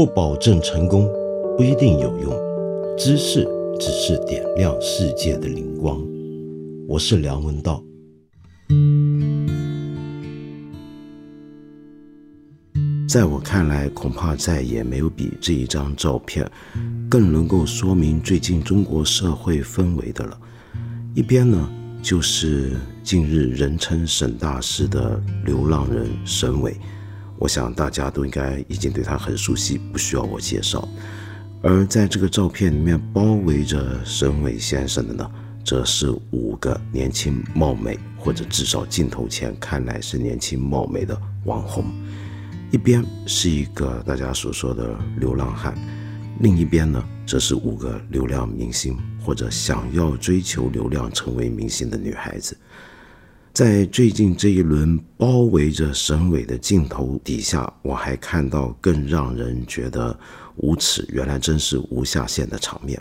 不保证成功，不一定有用。知识只是点亮世界的灵光。我是梁文道。在我看来，恐怕再也没有比这一张照片更能够说明最近中国社会氛围的了。一边呢，就是近日人称沈大师的流浪人沈伟。我想大家都应该已经对他很熟悉，不需要我介绍。而在这个照片里面包围着沈伟先生的呢，则是五个年轻貌美，或者至少镜头前看来是年轻貌美的网红。一边是一个大家所说的流浪汉，另一边呢，则是五个流量明星，或者想要追求流量成为明星的女孩子。在最近这一轮包围着沈伟的镜头底下，我还看到更让人觉得无耻，原来真是无下限的场面，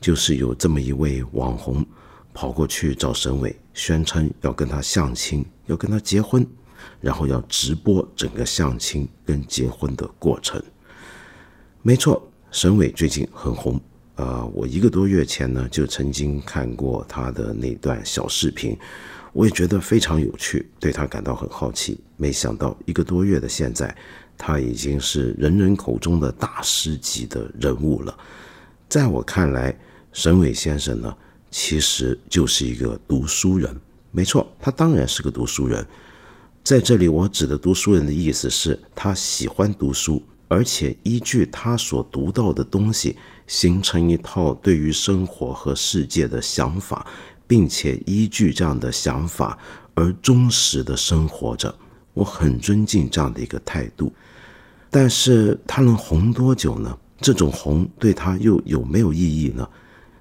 就是有这么一位网红跑过去找沈伟，宣称要跟他相亲，要跟他结婚，然后要直播整个相亲跟结婚的过程。没错，沈伟最近很红，呃，我一个多月前呢就曾经看过他的那段小视频。我也觉得非常有趣，对他感到很好奇。没想到一个多月的现在，他已经是人人口中的大师级的人物了。在我看来，沈伟先生呢，其实就是一个读书人。没错，他当然是个读书人。在这里，我指的读书人的意思是他喜欢读书，而且依据他所读到的东西，形成一套对于生活和世界的想法。并且依据这样的想法而忠实的生活着，我很尊敬这样的一个态度。但是他能红多久呢？这种红对他又有没有意义呢？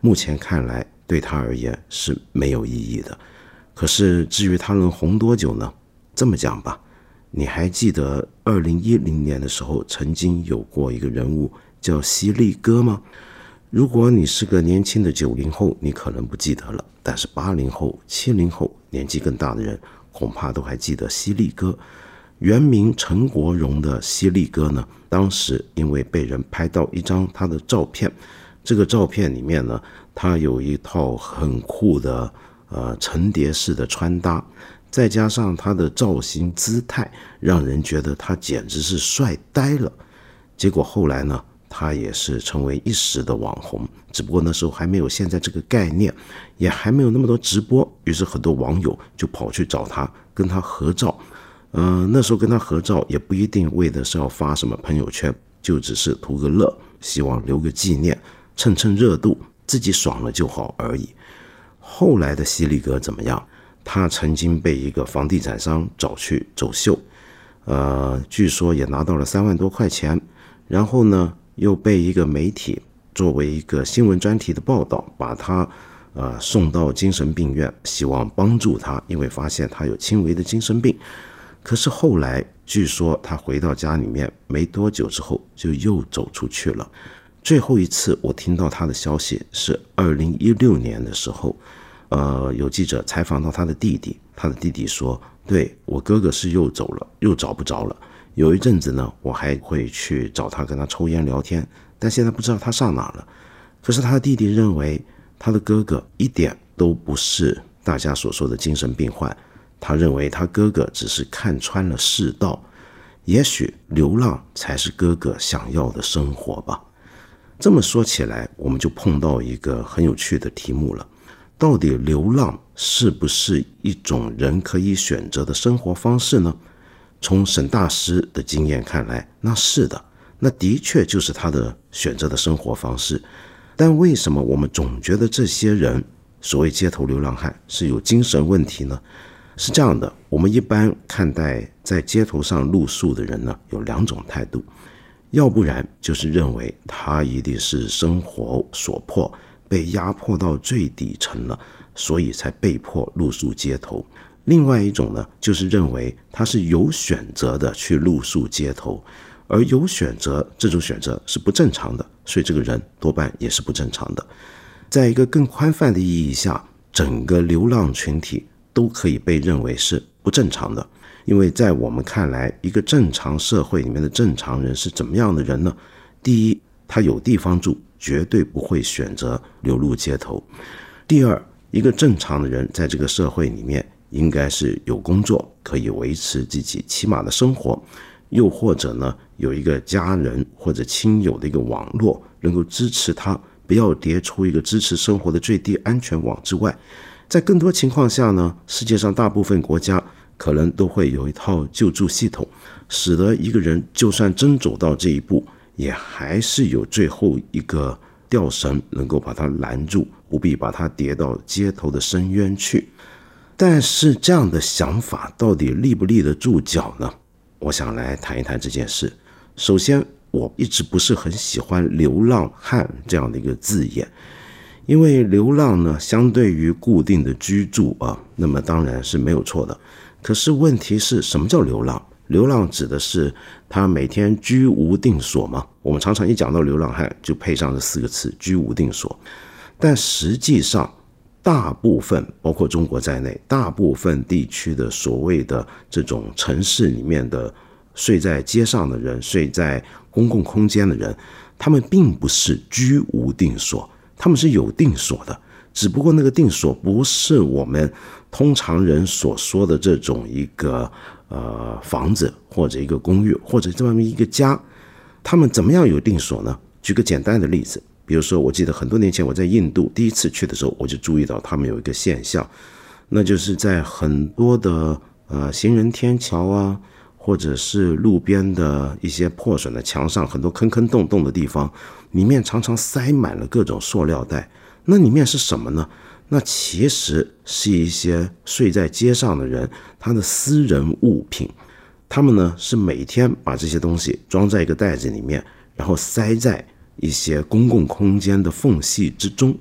目前看来，对他而言是没有意义的。可是至于他能红多久呢？这么讲吧，你还记得二零一零年的时候曾经有过一个人物叫犀利哥吗？如果你是个年轻的九零后，你可能不记得了；但是八零后、七零后年纪更大的人，恐怕都还记得犀利哥。原名陈国荣的犀利哥呢，当时因为被人拍到一张他的照片，这个照片里面呢，他有一套很酷的呃层叠式的穿搭，再加上他的造型姿态，让人觉得他简直是帅呆了。结果后来呢？他也是成为一时的网红，只不过那时候还没有现在这个概念，也还没有那么多直播，于是很多网友就跑去找他，跟他合照。嗯，那时候跟他合照也不一定为的是要发什么朋友圈，就只是图个乐，希望留个纪念，蹭蹭热度，自己爽了就好而已。后来的犀利哥怎么样？他曾经被一个房地产商找去走秀，呃，据说也拿到了三万多块钱，然后呢？又被一个媒体作为一个新闻专题的报道，把他，呃，送到精神病院，希望帮助他，因为发现他有轻微的精神病。可是后来据说他回到家里面没多久之后就又走出去了。最后一次我听到他的消息是二零一六年的时候，呃，有记者采访到他的弟弟，他的弟弟说：“对我哥哥是又走了，又找不着了。”有一阵子呢，我还会去找他，跟他抽烟聊天。但现在不知道他上哪了。可是他的弟弟认为，他的哥哥一点都不是大家所说的精神病患。他认为他哥哥只是看穿了世道，也许流浪才是哥哥想要的生活吧。这么说起来，我们就碰到一个很有趣的题目了：到底流浪是不是一种人可以选择的生活方式呢？从沈大师的经验看来，那是的，那的确就是他的选择的生活方式。但为什么我们总觉得这些人所谓街头流浪汉是有精神问题呢？是这样的，我们一般看待在街头上露宿的人呢，有两种态度，要不然就是认为他一定是生活所迫，被压迫到最底层了，所以才被迫露宿街头。另外一种呢，就是认为他是有选择的去露宿街头，而有选择这种选择是不正常的，所以这个人多半也是不正常的。在一个更宽泛的意义下，整个流浪群体都可以被认为是不正常的，因为在我们看来，一个正常社会里面的正常人是怎么样的人呢？第一，他有地方住，绝对不会选择流入街头；第二，一个正常的人在这个社会里面，应该是有工作，可以维持自己起码的生活，又或者呢，有一个家人或者亲友的一个网络，能够支持他，不要跌出一个支持生活的最低安全网之外。在更多情况下呢，世界上大部分国家。可能都会有一套救助系统，使得一个人就算真走到这一步，也还是有最后一个吊绳能够把他拦住，不必把他跌到街头的深渊去。但是这样的想法到底立不立得住脚呢？我想来谈一谈这件事。首先，我一直不是很喜欢“流浪汉”这样的一个字眼，因为流浪呢，相对于固定的居住啊，那么当然是没有错的。可是问题是什么叫流浪？流浪指的是他每天居无定所吗？我们常常一讲到流浪汉，就配上这四个词“居无定所”。但实际上，大部分包括中国在内，大部分地区的所谓的这种城市里面的睡在街上的人、睡在公共空间的人，他们并不是居无定所，他们是有定所的。只不过那个定所不是我们通常人所说的这种一个呃房子或者一个公寓或者这么一个家，他们怎么样有定所呢？举个简单的例子，比如说，我记得很多年前我在印度第一次去的时候，我就注意到他们有一个现象，那就是在很多的呃行人天桥啊，或者是路边的一些破损的墙上，很多坑坑洞洞的地方，里面常常塞满了各种塑料袋。那里面是什么呢？那其实是一些睡在街上的人他的私人物品，他们呢是每天把这些东西装在一个袋子里面，然后塞在一些公共空间的缝隙之中。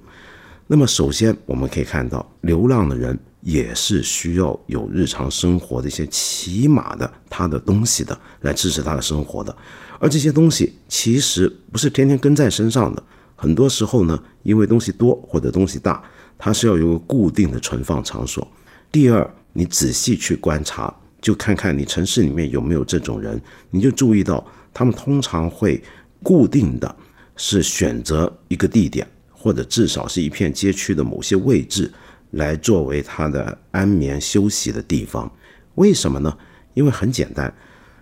那么首先我们可以看到，流浪的人也是需要有日常生活的一些起码的他的东西的，来支持他的生活的。而这些东西其实不是天天跟在身上的。很多时候呢，因为东西多或者东西大，它是要有个固定的存放场所。第二，你仔细去观察，就看看你城市里面有没有这种人，你就注意到他们通常会固定的是选择一个地点，或者至少是一片街区的某些位置，来作为他的安眠休息的地方。为什么呢？因为很简单，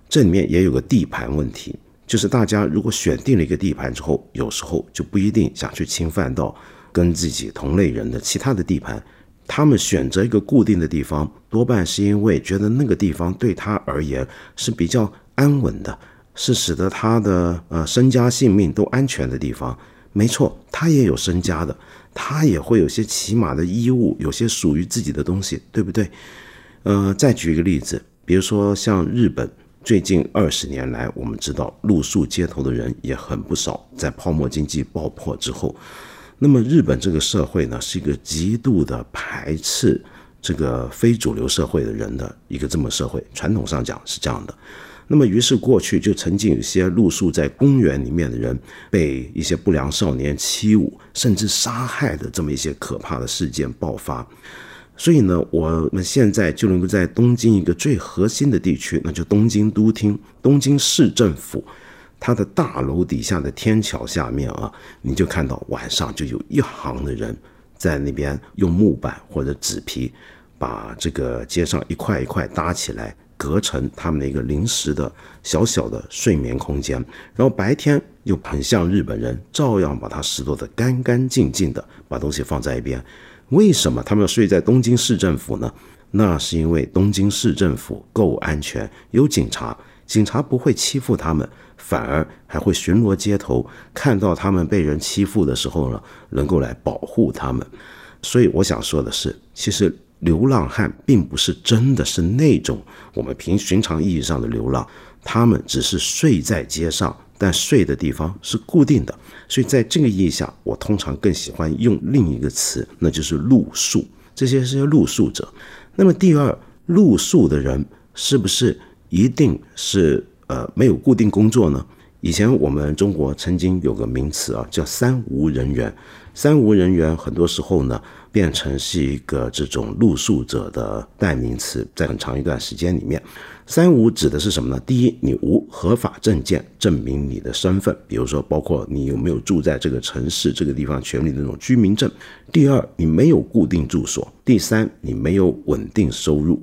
这里面也有个地盘问题。就是大家如果选定了一个地盘之后，有时候就不一定想去侵犯到跟自己同类人的其他的地盘。他们选择一个固定的地方，多半是因为觉得那个地方对他而言是比较安稳的，是使得他的呃身家性命都安全的地方。没错，他也有身家的，他也会有些起码的衣物，有些属于自己的东西，对不对？呃，再举一个例子，比如说像日本。最近二十年来，我们知道露宿街头的人也很不少。在泡沫经济爆破之后，那么日本这个社会呢，是一个极度的排斥这个非主流社会的人的一个这么社会。传统上讲是这样的。那么于是过去就曾经有些露宿在公园里面的人，被一些不良少年欺侮，甚至杀害的这么一些可怕的事件爆发。所以呢，我们现在就能够在东京一个最核心的地区，那就东京都厅、东京市政府，它的大楼底下的天桥下面啊，你就看到晚上就有一行的人在那边用木板或者纸皮，把这个街上一块一块搭起来，隔成他们的一个临时的小小的睡眠空间。然后白天又很像日本人，照样把它拾掇的干干净净的，把东西放在一边。为什么他们要睡在东京市政府呢？那是因为东京市政府够安全，有警察，警察不会欺负他们，反而还会巡逻街头，看到他们被人欺负的时候呢，能够来保护他们。所以我想说的是，其实流浪汉并不是真的是那种我们平寻常意义上的流浪，他们只是睡在街上。但睡的地方是固定的，所以在这个意义下，我通常更喜欢用另一个词，那就是露宿。这些是露宿者。那么第二，露宿的人是不是一定是呃没有固定工作呢？以前我们中国曾经有个名词啊，叫“三无人员”。三无人员很多时候呢，变成是一个这种露宿者的代名词，在很长一段时间里面，“三无”指的是什么呢？第一，你无合法证件证明你的身份，比如说包括你有没有住在这个城市这个地方权利的那种居民证；第二，你没有固定住所；第三，你没有稳定收入。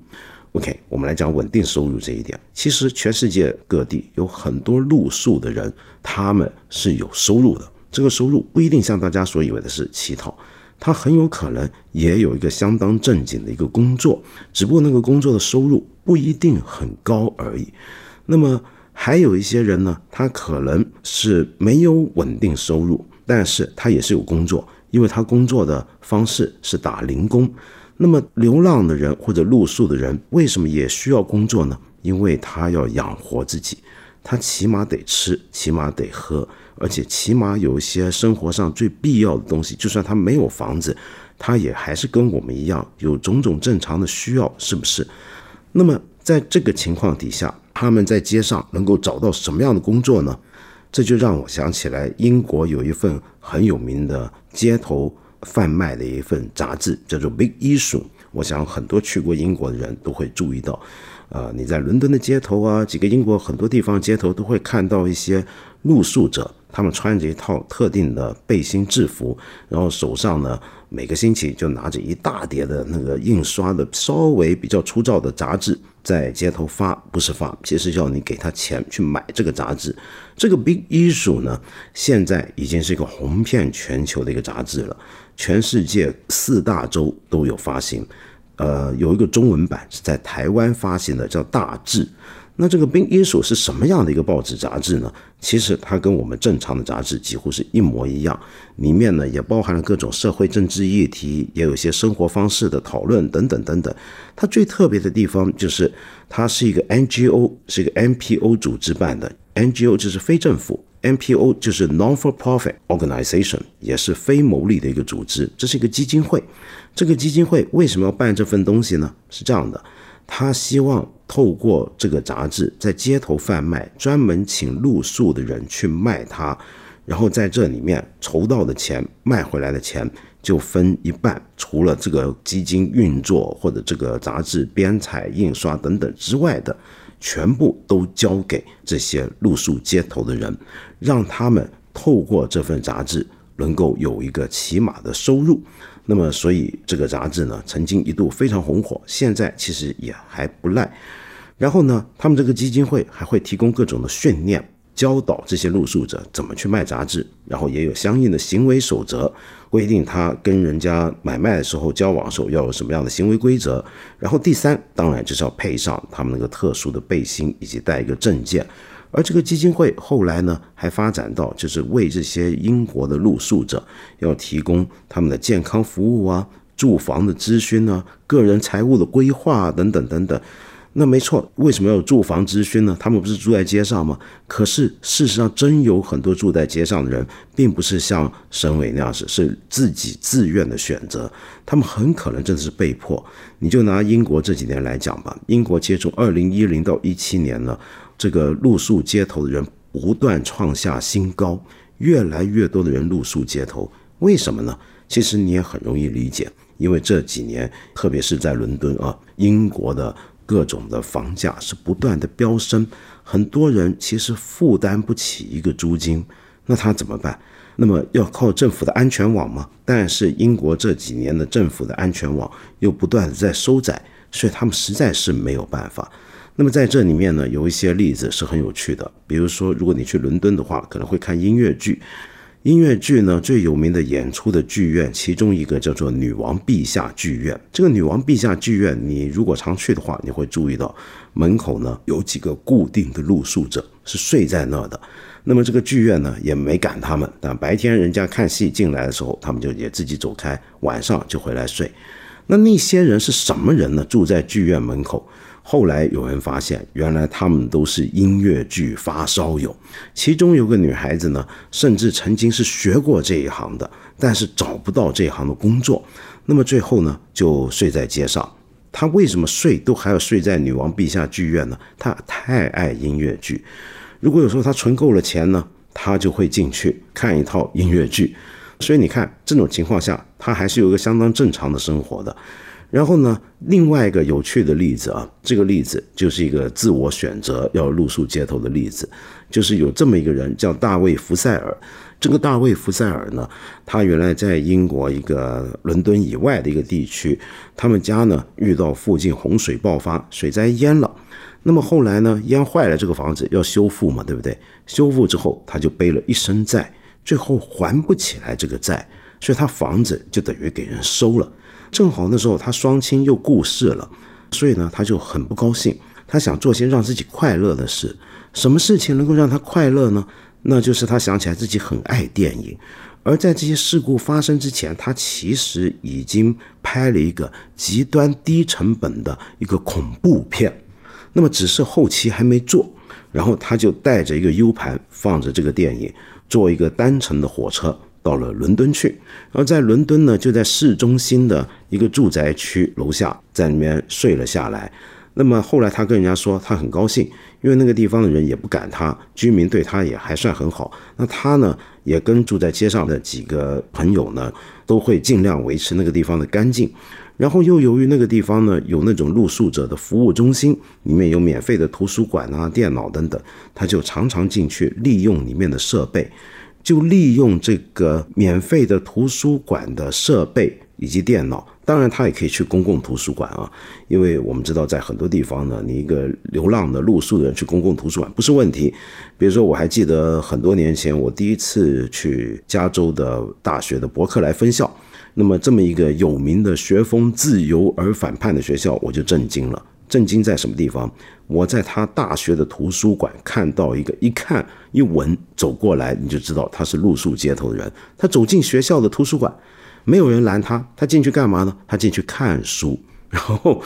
OK，我们来讲稳定收入这一点。其实全世界各地有很多露宿的人，他们是有收入的。这个收入不一定像大家所以为的是乞讨，他很有可能也有一个相当正经的一个工作，只不过那个工作的收入不一定很高而已。那么还有一些人呢，他可能是没有稳定收入，但是他也是有工作，因为他工作的方式是打零工。那么，流浪的人或者露宿的人为什么也需要工作呢？因为他要养活自己，他起码得吃，起码得喝，而且起码有一些生活上最必要的东西。就算他没有房子，他也还是跟我们一样有种种正常的需要，是不是？那么，在这个情况底下，他们在街上能够找到什么样的工作呢？这就让我想起来，英国有一份很有名的街头。贩卖的一份杂志叫做《Big Issue》，我想很多去过英国的人都会注意到，呃，你在伦敦的街头啊，几个英国很多地方街头都会看到一些露宿者，他们穿着一套特定的背心制服，然后手上呢每个星期就拿着一大叠的那个印刷的稍微比较粗糙的杂志。在街头发不是发，其实要你给他钱去买这个杂志。这个《Big Issue》呢，现在已经是一个红遍全球的一个杂志了，全世界四大洲都有发行。呃，有一个中文版是在台湾发行的，叫《大志》。那这个《冰一所是什么样的一个报纸杂志呢？其实它跟我们正常的杂志几乎是一模一样，里面呢也包含了各种社会政治议题，也有一些生活方式的讨论等等等等。它最特别的地方就是它是一个 NGO，是一个 NPO 组织办的。NGO 就是非政府，NPO 就是 Non-for-Profit Organization，也是非牟利的一个组织。这是一个基金会。这个基金会为什么要办这份东西呢？是这样的。他希望透过这个杂志在街头贩卖，专门请露宿的人去卖它，然后在这里面筹到的钱，卖回来的钱就分一半，除了这个基金运作或者这个杂志编采、印刷等等之外的，全部都交给这些露宿街头的人，让他们透过这份杂志能够有一个起码的收入。那么，所以这个杂志呢，曾经一度非常红火，现在其实也还不赖。然后呢，他们这个基金会还会提供各种的训练，教导这些露宿者怎么去卖杂志，然后也有相应的行为守则，规定他跟人家买卖的时候、交往的时候要有什么样的行为规则。然后第三，当然就是要配上他们那个特殊的背心，以及带一个证件。而这个基金会后来呢，还发展到就是为这些英国的露宿者要提供他们的健康服务啊、住房的咨询啊、个人财务的规划等等等等。那没错，为什么要有住房咨询呢？他们不是住在街上吗？可是事实上，真有很多住在街上的人，并不是像省委那样子是自己自愿的选择，他们很可能真的是被迫。你就拿英国这几年来讲吧，英国接触二零一零到一七年呢。这个露宿街头的人不断创下新高，越来越多的人露宿街头，为什么呢？其实你也很容易理解，因为这几年，特别是在伦敦啊，英国的各种的房价是不断的飙升，很多人其实负担不起一个租金，那他怎么办？那么要靠政府的安全网吗？但是英国这几年的政府的安全网又不断的在收窄，所以他们实在是没有办法。那么在这里面呢，有一些例子是很有趣的。比如说，如果你去伦敦的话，可能会看音乐剧。音乐剧呢，最有名的演出的剧院，其中一个叫做女王陛下剧院。这个女王陛下剧院，你如果常去的话，你会注意到门口呢有几个固定的露宿者是睡在那儿的。那么这个剧院呢也没赶他们，但白天人家看戏进来的时候，他们就也自己走开，晚上就回来睡。那那些人是什么人呢？住在剧院门口。后来有人发现，原来他们都是音乐剧发烧友。其中有个女孩子呢，甚至曾经是学过这一行的，但是找不到这一行的工作。那么最后呢，就睡在街上。她为什么睡都还要睡在女王陛下剧院呢？她太爱音乐剧。如果有时候她存够了钱呢，她就会进去看一套音乐剧。所以你看，这种情况下，她还是有一个相当正常的生活的。然后呢，另外一个有趣的例子啊，这个例子就是一个自我选择要露宿街头的例子，就是有这么一个人叫大卫·福塞尔。这个大卫·福塞尔呢，他原来在英国一个伦敦以外的一个地区，他们家呢遇到附近洪水爆发，水灾淹了。那么后来呢，淹坏了这个房子要修复嘛，对不对？修复之后，他就背了一身债，最后还不起来这个债，所以他房子就等于给人收了。正好那时候他双亲又故世了，所以呢他就很不高兴，他想做些让自己快乐的事。什么事情能够让他快乐呢？那就是他想起来自己很爱电影，而在这些事故发生之前，他其实已经拍了一个极端低成本的一个恐怖片，那么只是后期还没做，然后他就带着一个 U 盘放着这个电影，坐一个单程的火车到了伦敦去，然后在伦敦呢就在市中心的一个住宅区楼下在里面睡了下来。那么后来他跟人家说他很高兴。因为那个地方的人也不赶他，居民对他也还算很好。那他呢，也跟住在街上的几个朋友呢，都会尽量维持那个地方的干净。然后又由于那个地方呢，有那种露宿者的服务中心，里面有免费的图书馆啊、电脑等等，他就常常进去利用里面的设备，就利用这个免费的图书馆的设备以及电脑。当然，他也可以去公共图书馆啊，因为我们知道，在很多地方呢，你一个流浪的露宿的人去公共图书馆不是问题。比如说，我还记得很多年前，我第一次去加州的大学的伯克莱分校，那么这么一个有名的学风自由而反叛的学校，我就震惊了。震惊在什么地方？我在他大学的图书馆看到一个，一看一闻走过来，你就知道他是露宿街头的人。他走进学校的图书馆。没有人拦他，他进去干嘛呢？他进去看书。然后，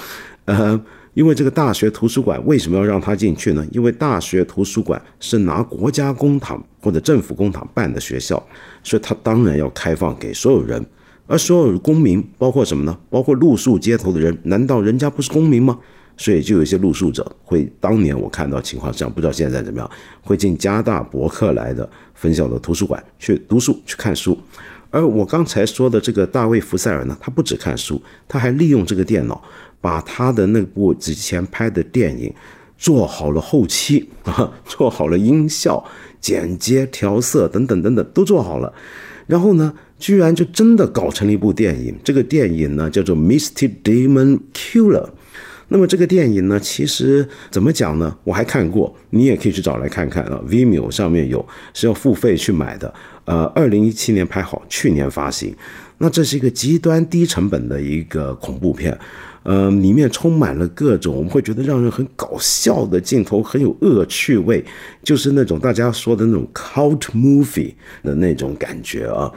呃，因为这个大学图书馆为什么要让他进去呢？因为大学图书馆是拿国家公帑或者政府公帑办的学校，所以他当然要开放给所有人。而所有的公民，包括什么呢？包括露宿街头的人，难道人家不是公民吗？所以就有一些露宿者会，当年我看到情况这样，不知道现在怎么样，会进加大伯克莱的分校的图书馆去读书、去看书。而我刚才说的这个大卫·福塞尔呢，他不止看书，他还利用这个电脑，把他的那部之前拍的电影做好了后期啊，做好了音效、剪接、调色等等等等都做好了，然后呢，居然就真的搞成了一部电影。这个电影呢叫做《Misty Demon Killer》。那么这个电影呢，其实怎么讲呢？我还看过，你也可以去找来看看啊。Vimeo 上面有，是要付费去买的。呃，二零一七年拍好，去年发行。那这是一个极端低成本的一个恐怖片，呃，里面充满了各种我们会觉得让人很搞笑的镜头，很有恶趣味，就是那种大家说的那种 cult movie 的那种感觉啊。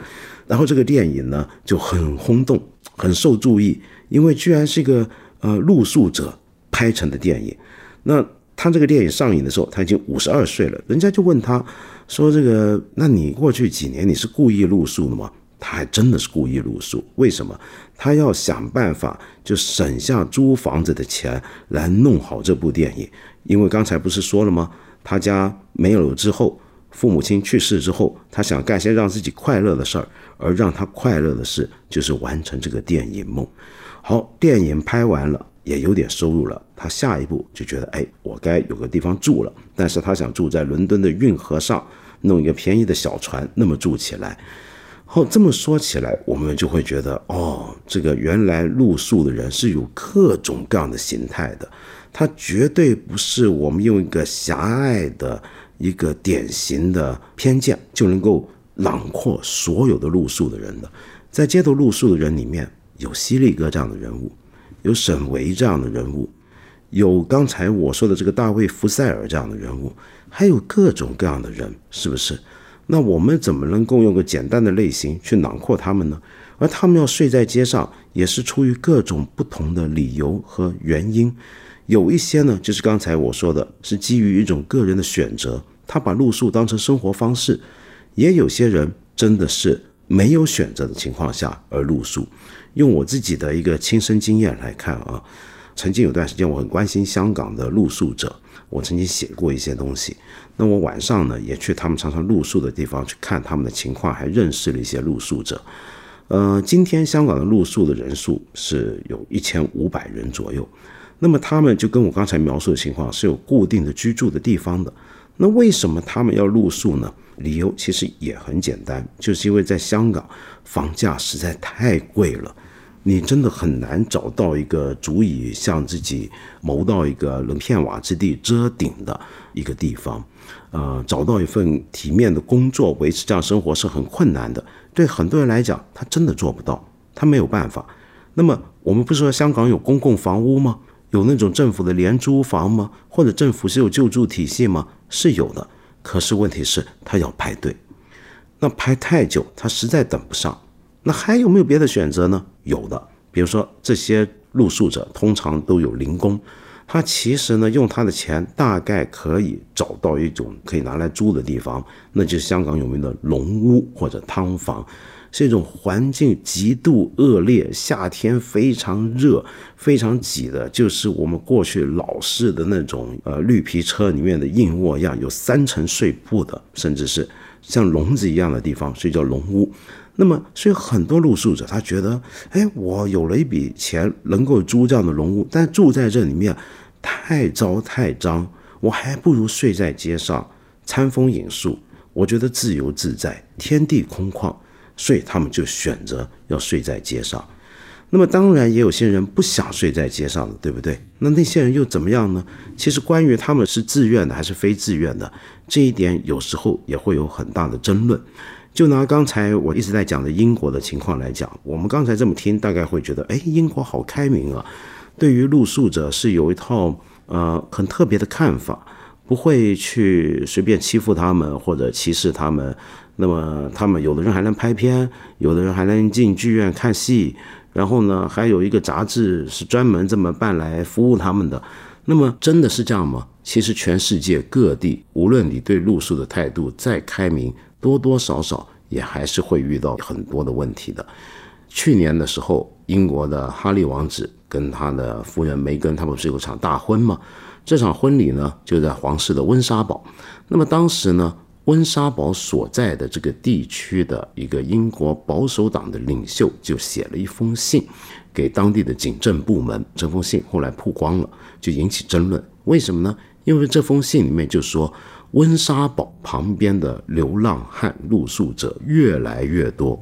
然后这个电影呢就很轰动，很受注意，因为居然是一个呃露宿者拍成的电影。那他这个电影上映的时候，他已经五十二岁了，人家就问他。说这个，那你过去几年你是故意露宿的吗？他还真的是故意露宿。为什么？他要想办法就省下租房子的钱来弄好这部电影。因为刚才不是说了吗？他家没有了之后，父母亲去世之后，他想干些让自己快乐的事儿，而让他快乐的事就是完成这个电影梦。好，电影拍完了。也有点收入了，他下一步就觉得，哎，我该有个地方住了。但是他想住在伦敦的运河上，弄一个便宜的小船，那么住起来。后这么说起来，我们就会觉得，哦，这个原来露宿的人是有各种各样的形态的，他绝对不是我们用一个狭隘的一个典型的偏见就能够囊括所有的露宿的人的。在街头露宿的人里面有犀利哥这样的人物。有沈维这样的人物，有刚才我说的这个大卫·福塞尔这样的人物，还有各种各样的人，是不是？那我们怎么能够用个简单的类型去囊括他们呢？而他们要睡在街上，也是出于各种不同的理由和原因。有一些呢，就是刚才我说的，是基于一种个人的选择，他把露宿当成生活方式；也有些人真的是没有选择的情况下而露宿。用我自己的一个亲身经验来看啊，曾经有段时间我很关心香港的露宿者，我曾经写过一些东西。那我晚上呢也去他们常常露宿的地方去看他们的情况，还认识了一些露宿者。呃，今天香港的露宿的人数是有一千五百人左右。那么他们就跟我刚才描述的情况是有固定的居住的地方的。那为什么他们要露宿呢？理由其实也很简单，就是因为在香港房价实在太贵了，你真的很难找到一个足以向自己谋到一个能片瓦之地遮顶的一个地方。呃，找到一份体面的工作，维持这样生活是很困难的。对很多人来讲，他真的做不到，他没有办法。那么，我们不是说香港有公共房屋吗？有那种政府的廉租房吗？或者政府是有救助体系吗？是有的。可是问题是，他要排队，那排太久，他实在等不上。那还有没有别的选择呢？有的，比如说这些露宿者通常都有零工。他其实呢，用他的钱大概可以找到一种可以拿来租的地方，那就是香港有名的龙屋或者汤房，是一种环境极度恶劣、夏天非常热、非常挤的，就是我们过去老式的那种呃绿皮车里面的硬卧一样，有三层睡铺的，甚至是像笼子一样的地方，所以叫龙屋。那么，所以很多露宿者他觉得，哎，我有了一笔钱，能够租这样的龙屋，但住在这里面太糟太脏，我还不如睡在街上，餐风饮宿，我觉得自由自在，天地空旷，所以他们就选择要睡在街上。那么，当然也有些人不想睡在街上的，对不对？那那些人又怎么样呢？其实，关于他们是自愿的还是非自愿的，这一点有时候也会有很大的争论。就拿刚才我一直在讲的英国的情况来讲，我们刚才这么听，大概会觉得，哎，英国好开明啊，对于露宿者是有一套呃很特别的看法，不会去随便欺负他们或者歧视他们。那么他们有的人还能拍片，有的人还能进剧院看戏，然后呢，还有一个杂志是专门这么办来服务他们的。那么真的是这样吗？其实全世界各地，无论你对露宿的态度再开明，多多少少也还是会遇到很多的问题的。去年的时候，英国的哈利王子跟他的夫人梅根，他们不是有场大婚吗？这场婚礼呢，就在皇室的温莎堡。那么当时呢，温莎堡所在的这个地区的一个英国保守党的领袖就写了一封信给当地的警政部门。这封信后来曝光了，就引起争论。为什么呢？因为这封信里面就说。温莎堡旁边的流浪汉露宿者越来越多，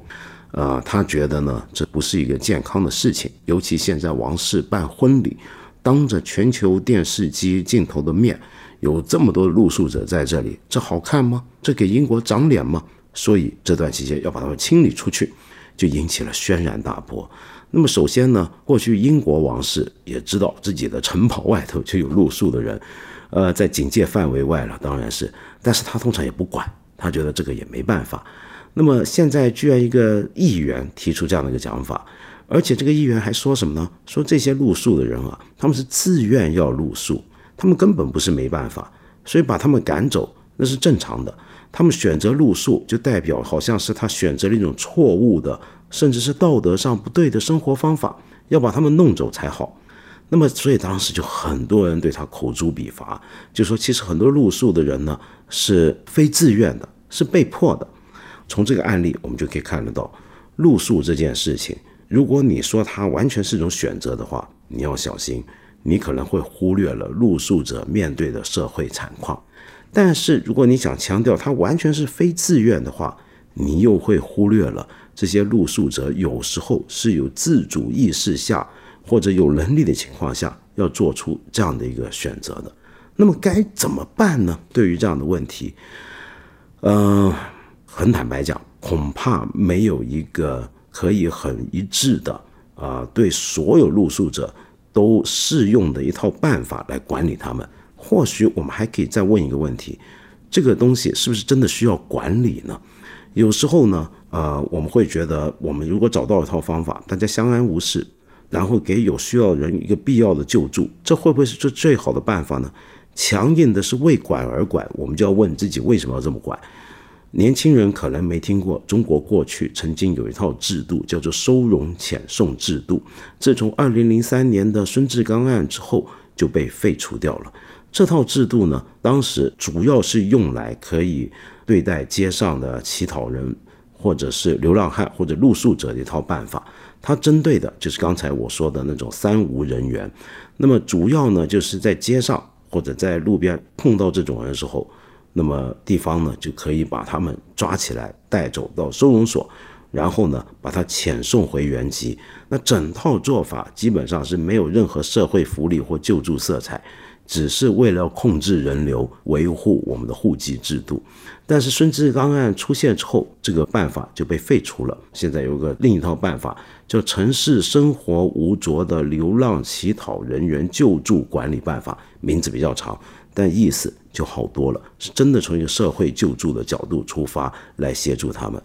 呃，他觉得呢，这不是一个健康的事情。尤其现在王室办婚礼，当着全球电视机镜头的面，有这么多的露宿者在这里，这好看吗？这给英国长脸吗？所以这段期间要把他们清理出去，就引起了轩然大波。那么首先呢，过去英国王室也知道自己的城堡外头就有露宿的人。呃，在警戒范围外了，当然是，但是他通常也不管，他觉得这个也没办法。那么现在居然一个议员提出这样的一个讲法，而且这个议员还说什么呢？说这些露宿的人啊，他们是自愿要露宿，他们根本不是没办法，所以把他们赶走那是正常的。他们选择露宿，就代表好像是他选择了一种错误的，甚至是道德上不对的生活方法，要把他们弄走才好。那么，所以当时就很多人对他口诛笔伐，就说其实很多露宿的人呢是非自愿的，是被迫的。从这个案例我们就可以看得到，露宿这件事情，如果你说它完全是一种选择的话，你要小心，你可能会忽略了露宿者面对的社会惨况。但是如果你想强调它完全是非自愿的话，你又会忽略了这些露宿者有时候是有自主意识下。或者有能力的情况下，要做出这样的一个选择的，那么该怎么办呢？对于这样的问题，嗯，很坦白讲，恐怕没有一个可以很一致的啊，对所有露宿者都适用的一套办法来管理他们。或许我们还可以再问一个问题：这个东西是不是真的需要管理呢？有时候呢，呃，我们会觉得，我们如果找到一套方法，大家相安无事。然后给有需要的人一个必要的救助，这会不会是最最好的办法呢？强硬的是为管而管，我们就要问自己为什么要这么管？年轻人可能没听过，中国过去曾经有一套制度，叫做收容遣送制度。自从二零零三年的孙志刚案之后，就被废除掉了。这套制度呢，当时主要是用来可以对待街上的乞讨人，或者是流浪汉或者露宿者的一套办法。它针对的就是刚才我说的那种三无人员。那么主要呢，就是在街上或者在路边碰到这种人的时候。那么地方呢，就可以把他们抓起来，带走到收容所，然后呢，把他遣送回原籍。那整套做法基本上是没有任何社会福利或救助色彩，只是为了控制人流，维护我们的户籍制度。但是孙志刚案出现之后，这个办法就被废除了。现在有个另一套办法，叫《城市生活无着的流浪乞讨人员救助管理办法》，名字比较长。但意思就好多了，是真的从一个社会救助的角度出发来协助他们。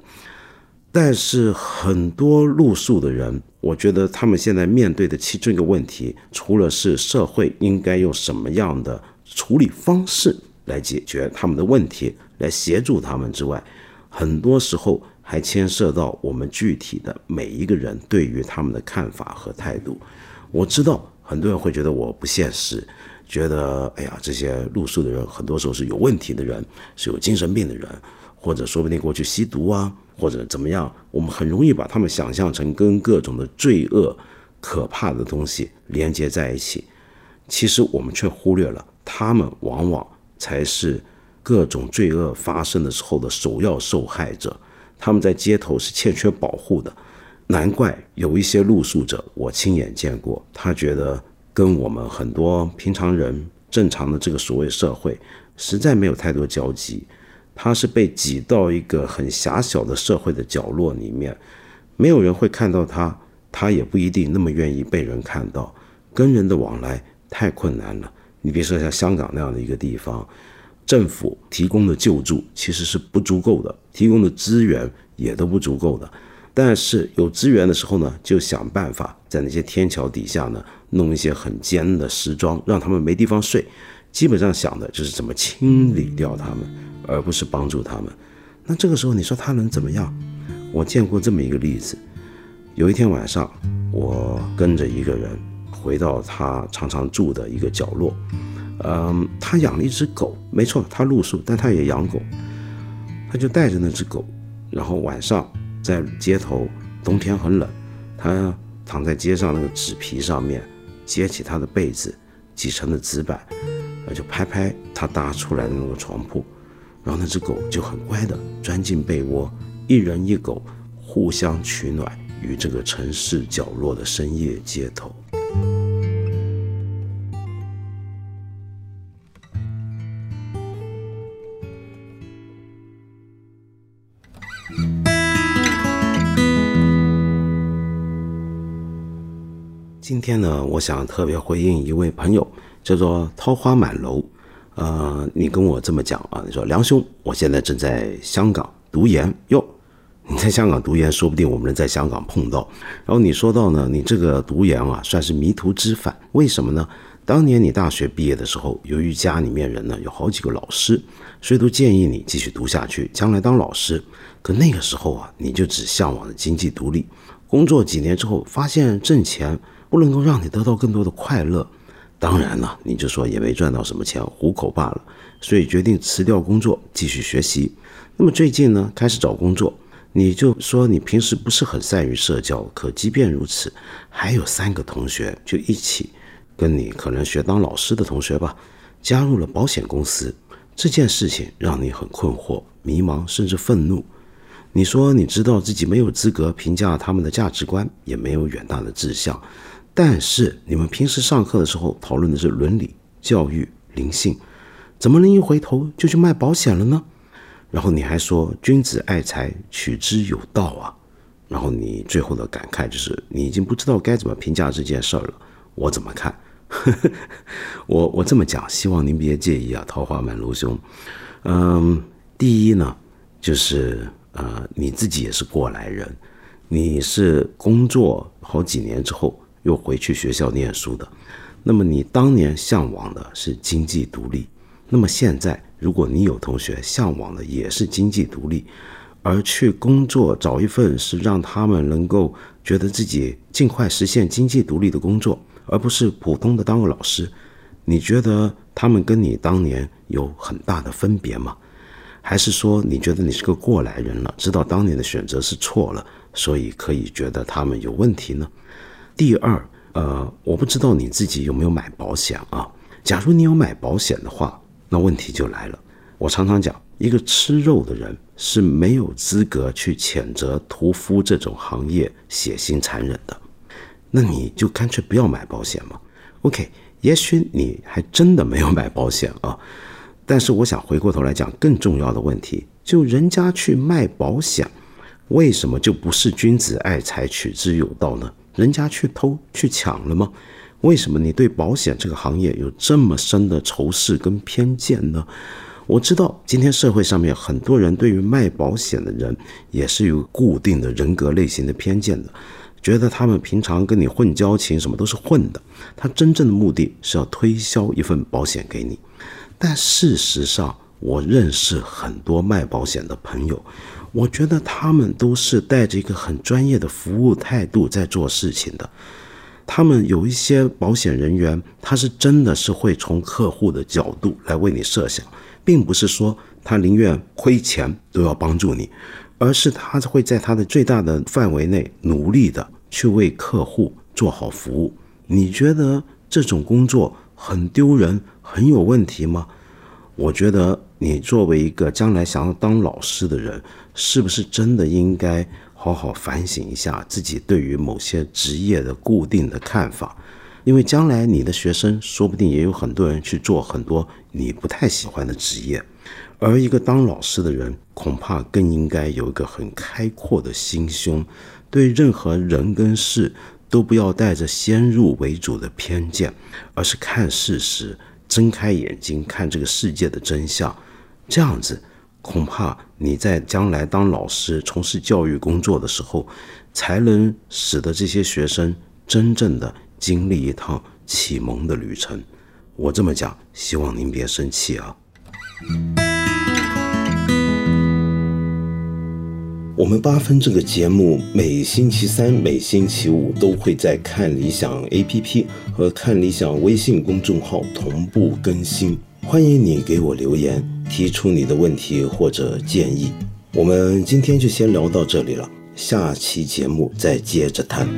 但是很多露宿的人，我觉得他们现在面对的其中一个问题，除了是社会应该用什么样的处理方式来解决他们的问题，来协助他们之外，很多时候还牵涉到我们具体的每一个人对于他们的看法和态度。我知道很多人会觉得我不现实。觉得哎呀，这些露宿的人很多时候是有问题的人，是有精神病的人，或者说不定过去吸毒啊，或者怎么样，我们很容易把他们想象成跟各种的罪恶、可怕的东西连接在一起。其实我们却忽略了，他们往往才是各种罪恶发生的时候的首要受害者。他们在街头是欠缺保护的，难怪有一些露宿者，我亲眼见过，他觉得。跟我们很多平常人正常的这个所谓社会，实在没有太多交集。他是被挤到一个很狭小的社会的角落里面，没有人会看到他，他也不一定那么愿意被人看到。跟人的往来太困难了。你别说像香港那样的一个地方，政府提供的救助其实是不足够的，提供的资源也都不足够的。但是有资源的时候呢，就想办法在那些天桥底下呢。弄一些很尖的石桩，让他们没地方睡。基本上想的就是怎么清理掉他们，而不是帮助他们。那这个时候你说他能怎么样？我见过这么一个例子：有一天晚上，我跟着一个人回到他常常住的一个角落。嗯，他养了一只狗，没错，他露宿，但他也养狗。他就带着那只狗，然后晚上在街头，冬天很冷，他躺在街上那个纸皮上面。揭起他的被子，挤成的纸板，然后就拍拍他搭出来的那个床铺，然后那只狗就很乖的钻进被窝，一人一狗互相取暖于这个城市角落的深夜街头。今天呢，我想特别回应一位朋友，叫做桃花满楼。呃，你跟我这么讲啊，你说梁兄，我现在正在香港读研哟。你在香港读研，说不定我们能在香港碰到。然后你说到呢，你这个读研啊，算是迷途知返。为什么呢？当年你大学毕业的时候，由于家里面人呢有好几个老师，所以都建议你继续读下去，将来当老师。可那个时候啊，你就只向往着经济独立。工作几年之后，发现挣钱。不能够让你得到更多的快乐，当然了，你就说也没赚到什么钱，糊口罢了，所以决定辞掉工作，继续学习。那么最近呢，开始找工作，你就说你平时不是很善于社交，可即便如此，还有三个同学就一起跟你可能学当老师的同学吧，加入了保险公司。这件事情让你很困惑、迷茫，甚至愤怒。你说你知道自己没有资格评价他们的价值观，也没有远大的志向。但是你们平时上课的时候讨论的是伦理、教育、灵性，怎么能一回头就去卖保险了呢？然后你还说君子爱财，取之有道啊。然后你最后的感慨就是，你已经不知道该怎么评价这件事儿了。我怎么看？我我这么讲，希望您别介意啊，桃花满楼兄。嗯，第一呢，就是呃，你自己也是过来人，你是工作好几年之后。又回去学校念书的，那么你当年向往的是经济独立，那么现在，如果你有同学向往的也是经济独立，而去工作找一份是让他们能够觉得自己尽快实现经济独立的工作，而不是普通的当个老师，你觉得他们跟你当年有很大的分别吗？还是说你觉得你是个过来人了，知道当年的选择是错了，所以可以觉得他们有问题呢？第二，呃，我不知道你自己有没有买保险啊？假如你有买保险的话，那问题就来了。我常常讲，一个吃肉的人是没有资格去谴责屠夫这种行业血腥残忍的。那你就干脆不要买保险嘛。OK，也许你还真的没有买保险啊。但是我想回过头来讲更重要的问题，就人家去卖保险，为什么就不是君子爱财取之有道呢？人家去偷去抢了吗？为什么你对保险这个行业有这么深的仇视跟偏见呢？我知道今天社会上面很多人对于卖保险的人也是有固定的人格类型的偏见的，觉得他们平常跟你混交情什么都是混的，他真正的目的是要推销一份保险给你。但事实上，我认识很多卖保险的朋友，我觉得他们都是带着一个很专业的服务态度在做事情的。他们有一些保险人员，他是真的是会从客户的角度来为你设想，并不是说他宁愿亏钱都要帮助你，而是他会在他的最大的范围内努力的去为客户做好服务。你觉得这种工作很丢人？很有问题吗？我觉得你作为一个将来想要当老师的人，是不是真的应该好好反省一下自己对于某些职业的固定的看法？因为将来你的学生说不定也有很多人去做很多你不太喜欢的职业，而一个当老师的人恐怕更应该有一个很开阔的心胸，对任何人跟事都不要带着先入为主的偏见，而是看事实。睁开眼睛看这个世界的真相，这样子，恐怕你在将来当老师、从事教育工作的时候，才能使得这些学生真正的经历一趟启蒙的旅程。我这么讲，希望您别生气啊。我们八分这个节目每星期三、每星期五都会在看理想 APP 和看理想微信公众号同步更新，欢迎你给我留言，提出你的问题或者建议。我们今天就先聊到这里了，下期节目再接着谈。